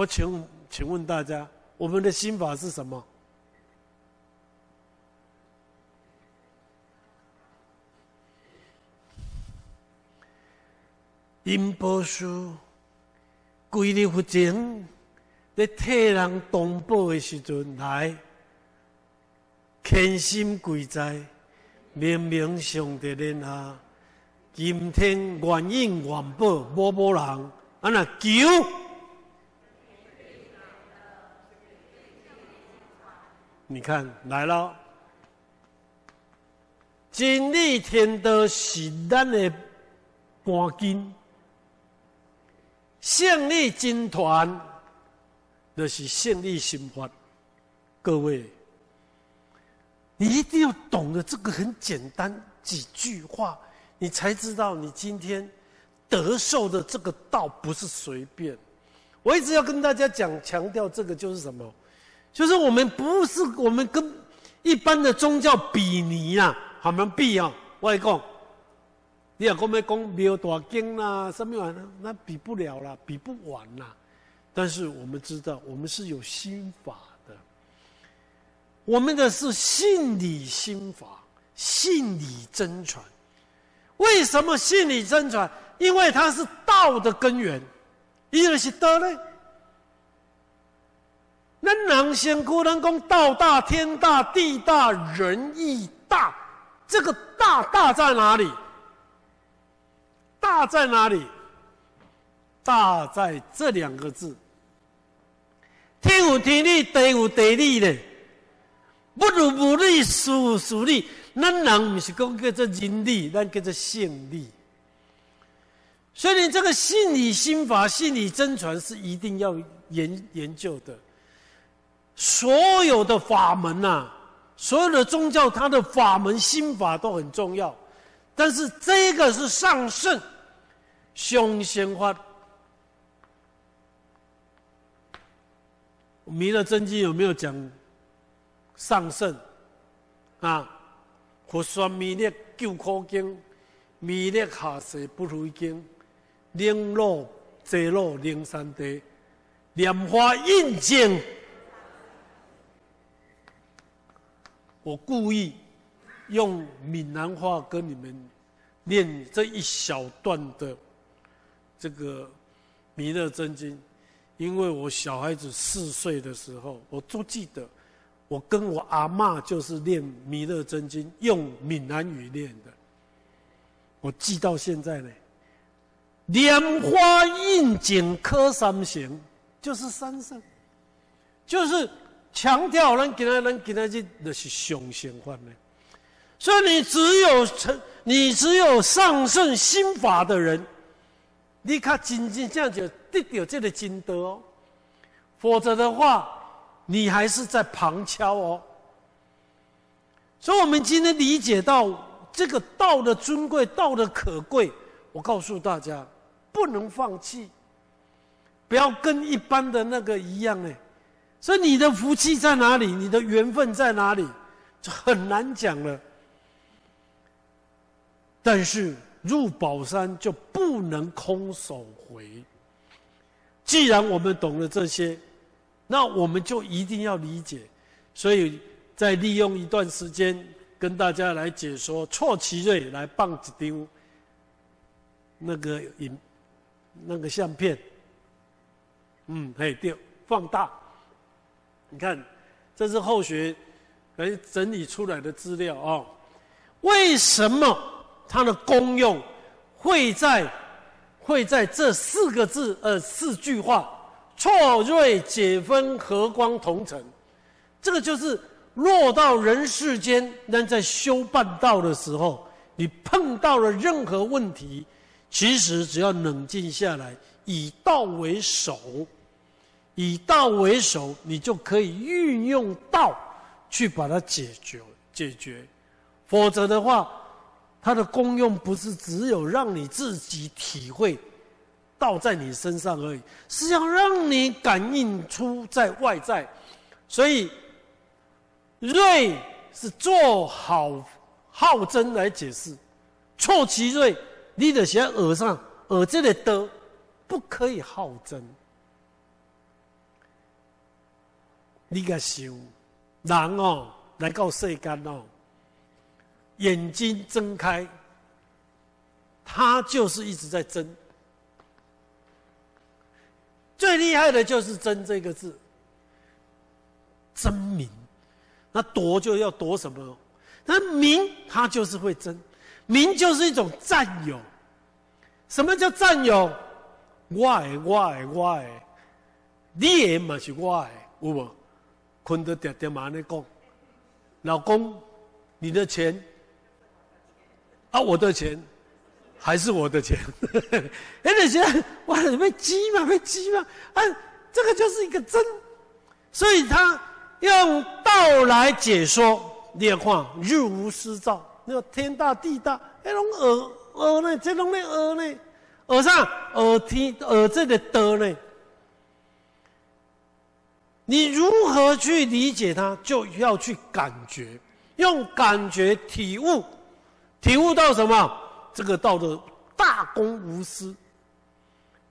我请请问大家，我们的心法是什么？因波书规律不正，在替人动保的时阵来，虔心跪在，明明上帝的下，今天愿应愿报，某某人啊那求。你看来了，真理天道是咱的半根，胜利军团就是胜利心法。各位，你一定要懂得这个很简单几句话，你才知道你今天得受的这个道不是随便。我一直要跟大家讲强调这个就是什么？就是我们不是我们跟一般的宗教比拟啊，好们比啊，我讲，你要讲要讲庙大经啦，什么玩意那比不了啦，比不完啦。但是我们知道，我们是有心法的，我们的是信理心法，信理真传。为什么信理真传？因为它是道的根源，一个是道呢。那人先古人讲道大天大地大人义大，这个大大在哪里？大在哪里？大在这两个字。天有天理，地有地理的，不如不理，殊殊利。咱人不是讲叫做人理，咱叫做性理。所以，你这个心理心法、心理真传是一定要研研究的。所有的法门呐，所有的宗教，它的法门心法都很重要，但是这个是上圣，凶仙法。弥勒真经有没有讲上圣啊？佛说弥勒救苦经，弥勒下世不如经，灵落遮落灵山地，莲花印经。我故意用闽南话跟你们念这一小段的这个《弥勒真经》，因为我小孩子四岁的时候，我都记得，我跟我阿妈就是念《弥勒真经》，用闽南语念的，我记到现在呢。莲花印景科三行，就是三圣，就是。强调能给他人给他去那是雄性化呢，所以你只有成，你只有上圣心法的人，你看真正这样就得到这个金德哦，否则的话，你还是在旁敲哦。所以，我们今天理解到这个道的尊贵，道的可贵，我告诉大家，不能放弃，不要跟一般的那个一样呢。所以你的福气在哪里？你的缘分在哪里？就很难讲了。但是入宝山就不能空手回。既然我们懂了这些，那我们就一定要理解。所以再利用一段时间跟大家来解说错奇瑞来棒子丢那个影那个相片。嗯，嘿，丢放大。你看，这是后学来整理出来的资料啊。为什么它的功用会在会在这四个字呃四句话“错锐解分和光同尘”？这个就是落到人世间，人在修办道的时候，你碰到了任何问题，其实只要冷静下来，以道为首。以道为首，你就可以运用道去把它解决解决。否则的话，它的功用不是只有让你自己体会道在你身上而已，是要让你感应出在外在。所以，锐是做好好真来解释，错其锐，你得先耳上耳这里的不可以好真。你个想，人哦，来到世间哦，眼睛睁开，他就是一直在争。最厉害的就是“争”这个字，争名。那夺就要夺什么？那名他就是会争，名就是一种占有。什么叫占有？我爱我爱我爱，你也嘛是我的，有无？坤德点点嘛那讲，老公，你的钱啊，我的钱还是我的钱？哎，你觉得哇，被鸡嘛，被鸡嘛？啊，这个就是一个真，所以他用道来解说。你看，日无私照，那个天大地大，那种耳耳呢？这种的耳呢？耳上耳听耳这个的呢？你如何去理解它？就要去感觉，用感觉体悟，体悟到什么？这个道的大公无私。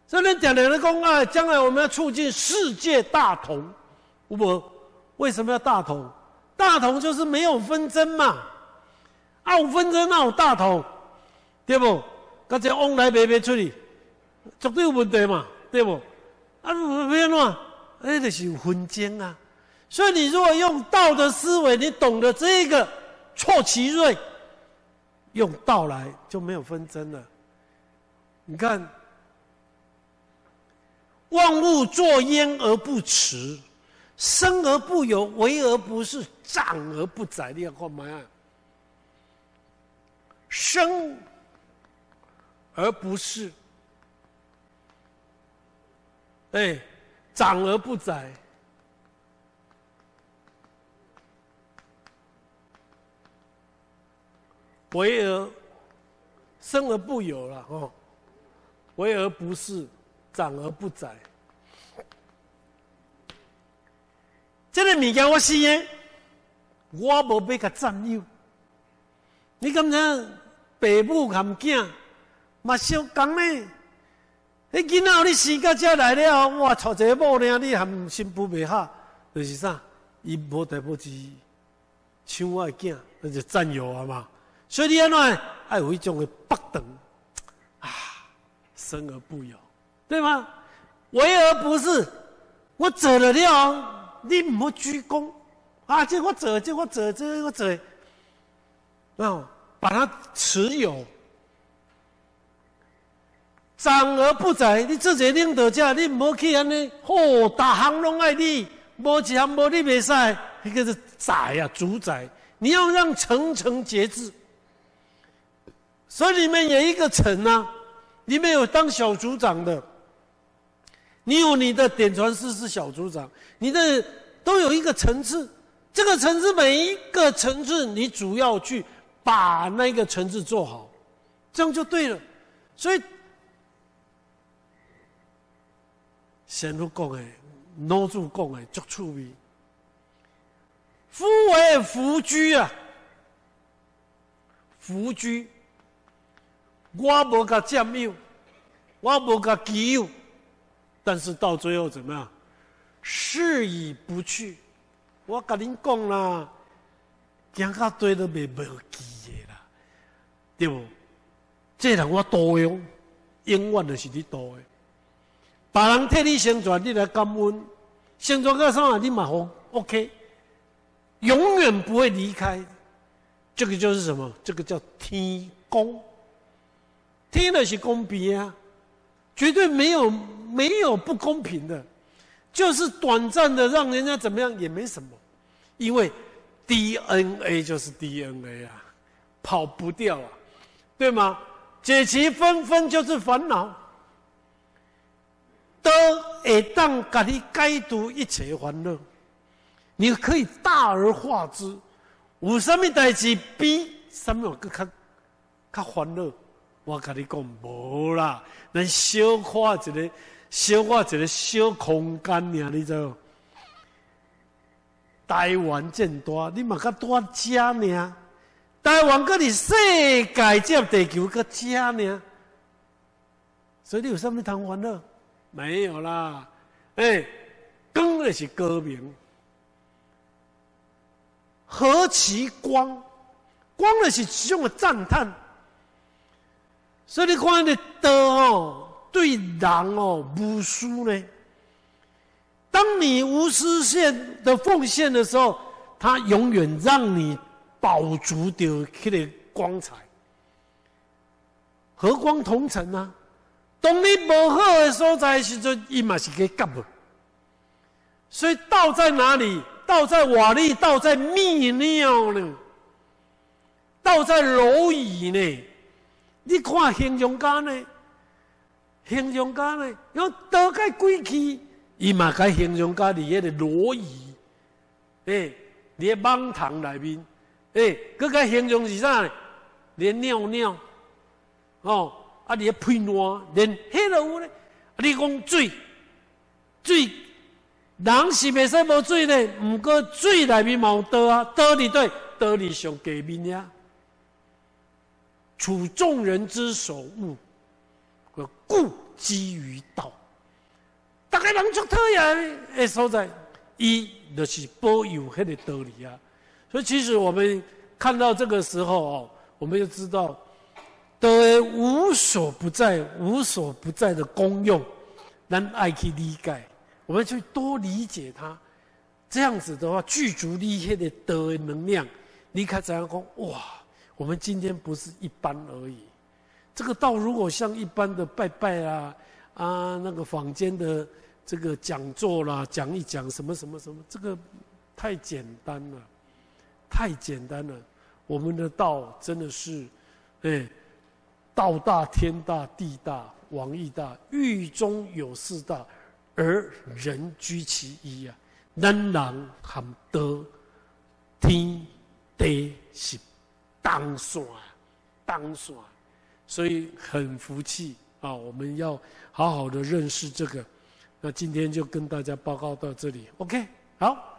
这边讲两个公啊，将来我们要促进世界大同。我为什么要大同？大同就是没有纷争嘛。啊，有纷争那有大同，对不？那这往来白白出去，绝对有问题嘛，对不？啊，不要乱。哎，就是有分争啊！所以你如果用道的思维，你懂得这个错其锐，用道来就没有纷争了。你看，万物作焉而不辞，生而不有，为而不是，长而不宰。你要看嘛？生而不是，哎。长而不宰，为而生而不有了哦，为而不是，长而不宰。这个物件我是的，我无被他占有。你感觉父母含囝嘛相共呢？你囡仔，你生到这来了，我娶一个某呢，你含新妇未合，就是啥？伊无代无志，抢我囝，那就占有啊嘛。所以你安怎爱有一种的不等啊，生而不有，对吗？为而不是，我做了了，你唔好鞠躬啊！这我做，这我做，这我做，啊，把它持有。长而不宰，你自己领导者，你唔好去安尼，嚯，大行拢爱你，无一项无你袂使，那个是宰呀，主宰。你要让层层节制。所以里面有一个层啊，里面有当小组长的，你有你的点传师是小组长，你的都有一个层次，这个层次每一个层次，你主要去把那个层次做好，这样就对了。所以。先父讲的，老祖讲的足趣味。夫为福居啊，福居，我无甲占有，我无甲己有，但是到最后怎么样？事已不去。我甲恁讲啦，行到对都未无记的啦，对不？这人我多用，永远就是你多的。别人替你宣传，你来感恩，宣传个啥？你马好 OK，永远不会离开。这个就是什么？这个叫天公。天的是公平啊，绝对没有没有不公平的，就是短暂的让人家怎么样也没什么，因为 DNA 就是 DNA 啊，跑不掉啊，对吗？解其纷纷就是烦恼。都会当给你解读一切烦恼，你可以大而化之。有什么代志比什么更较较烦恼？我跟你讲，无啦，咱小化一个，小化一个小空间尔，你知道？台湾真大，你嘛较大只呢？台湾搁你世界接地球搁只呢？所以你有什么通烦恼？没有啦，哎，光的是歌名，何其光！光的是一种的赞叹。所以你看你德哦，对人哦无私呢。当你无私献的奉献的时候，他永远让你保足掉迄个光彩。和光同尘啊！当你无好的所在时阵，伊嘛是去夹无。所以道在哪里？道在瓦砾，道在泌尿呢？道在蝼蚁呢？你看形容家呢？形容家呢？要多该贵气，伊嘛该形容家里迄个蝼蚁，诶，咧蟒塘内面，诶，佮该形容是啥呢？连尿尿，哦，啊，咧屁烂，连迄落有咧，你讲水，水。人是袂使无水呢，毋过水内面冇道啊，道里对，道里上界面呀。处众人之所恶，故几于道。大家人足讨厌的所在，伊就是保有迄个道理啊。所以其实我们看到这个时候哦，我们就知道，道无所不在、无所不在的功用，咱爱去理解。我们去多理解它，这样子的话，具足力些的德能量，你看怎样讲？哇，我们今天不是一般而已。这个道如果像一般的拜拜啊啊，那个坊间的这个讲座啦，讲一讲什么什么什么，这个太简单了，太简单了。我们的道真的是，哎，道大天大地大王义大，狱中有四大。而人居其一啊，能人含道天地是当算当算，所以很服气啊！我们要好好的认识这个。那今天就跟大家报告到这里，OK，好。